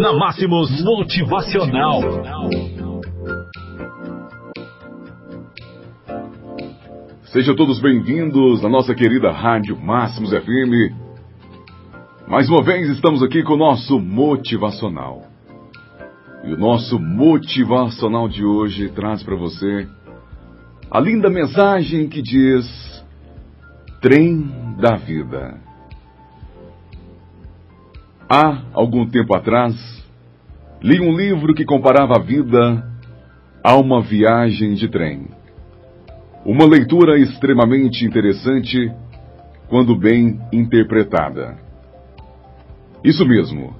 Na Máximos Motivacional. Sejam todos bem-vindos à nossa querida Rádio Máximos FM. Mais uma vez estamos aqui com o nosso motivacional. E o nosso motivacional de hoje traz para você a linda mensagem que diz: Trem da Vida. Há algum tempo atrás, li um livro que comparava a vida a uma viagem de trem. Uma leitura extremamente interessante quando bem interpretada. Isso mesmo.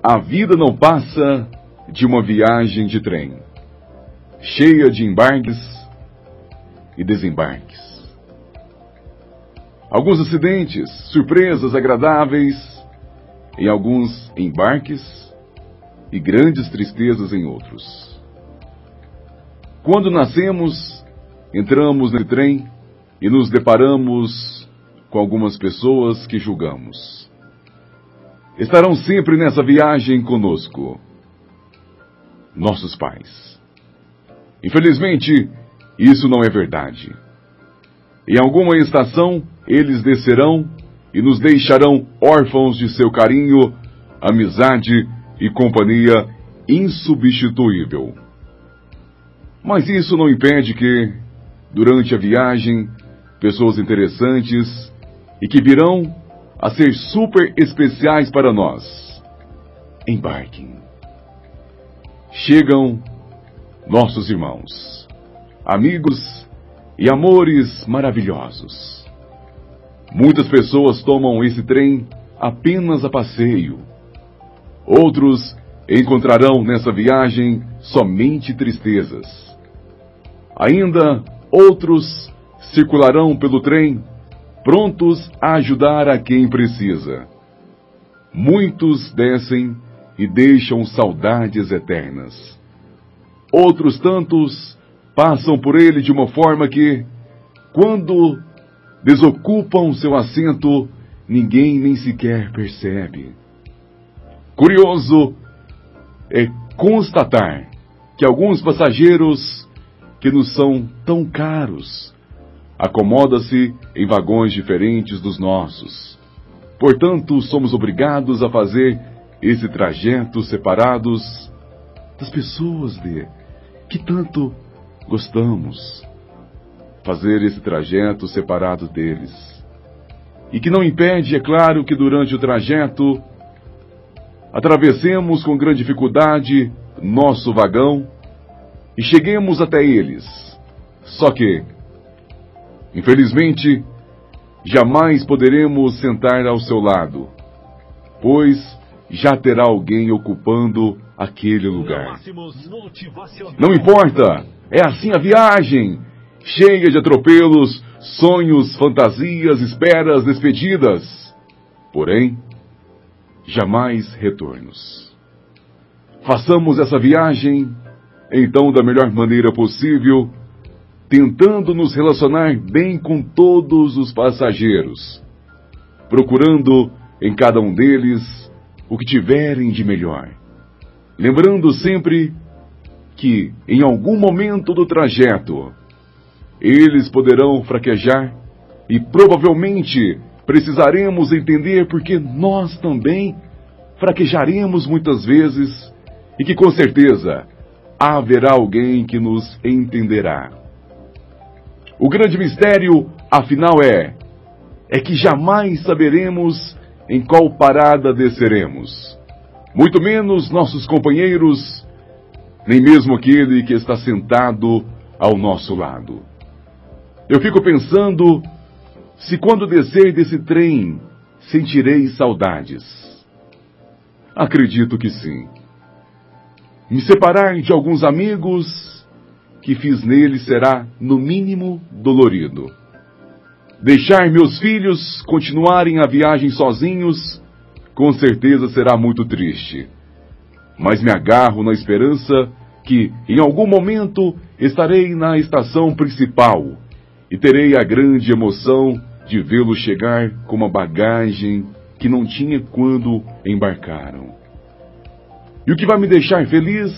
A vida não passa de uma viagem de trem, cheia de embarques e desembarques. Alguns acidentes, surpresas agradáveis em alguns embarques e grandes tristezas em outros. Quando nascemos, entramos no trem e nos deparamos com algumas pessoas que julgamos. Estarão sempre nessa viagem conosco. Nossos pais. Infelizmente, isso não é verdade. Em alguma estação, eles descerão e nos deixarão órfãos de seu carinho, amizade e companhia insubstituível. Mas isso não impede que, durante a viagem, pessoas interessantes e que virão a ser super especiais para nós embarquem. Chegam nossos irmãos, amigos e amores maravilhosos. Muitas pessoas tomam esse trem apenas a passeio. Outros encontrarão nessa viagem somente tristezas. Ainda outros circularão pelo trem, prontos a ajudar a quem precisa. Muitos descem e deixam saudades eternas. Outros tantos passam por ele de uma forma que, quando desocupam seu assento, ninguém nem sequer percebe. Curioso é constatar que alguns passageiros que nos são tão caros acomoda-se em vagões diferentes dos nossos. Portanto, somos obrigados a fazer esse trajeto separados das pessoas de que tanto gostamos. Fazer esse trajeto separado deles. E que não impede, é claro, que durante o trajeto atravessemos com grande dificuldade nosso vagão e cheguemos até eles. Só que, infelizmente, jamais poderemos sentar ao seu lado, pois já terá alguém ocupando aquele lugar. Não importa, é assim a viagem, cheia de atropelos, sonhos, fantasias, esperas, despedidas. Porém, jamais retornos. Façamos essa viagem, então, da melhor maneira possível, tentando nos relacionar bem com todos os passageiros, procurando em cada um deles o que tiverem de melhor. Lembrando sempre que, em algum momento do trajeto, eles poderão fraquejar e provavelmente precisaremos entender porque nós também fraquejaremos muitas vezes e que com certeza haverá alguém que nos entenderá. O grande mistério, afinal, é é que jamais saberemos em qual parada desceremos. Muito menos nossos companheiros, nem mesmo aquele que está sentado ao nosso lado. Eu fico pensando se quando descer desse trem sentirei saudades. Acredito que sim. Me separar de alguns amigos que fiz neles será, no mínimo, dolorido. Deixar meus filhos continuarem a viagem sozinhos, com certeza será muito triste. Mas me agarro na esperança que, em algum momento, estarei na estação principal e terei a grande emoção de vê-lo chegar com uma bagagem que não tinha quando embarcaram. E o que vai me deixar feliz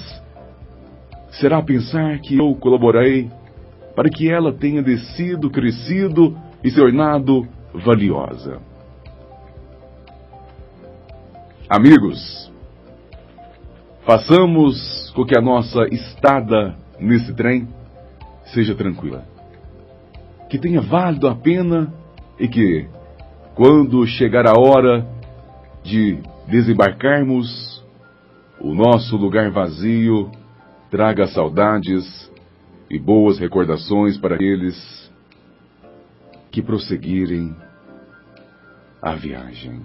será pensar que eu colaborei para que ela tenha descido, crescido e se tornado valiosa. Amigos, façamos com que a nossa estada nesse trem seja tranquila. Que tenha válido a pena e que, quando chegar a hora de desembarcarmos, o nosso lugar vazio traga saudades e boas recordações para aqueles que prosseguirem a viagem.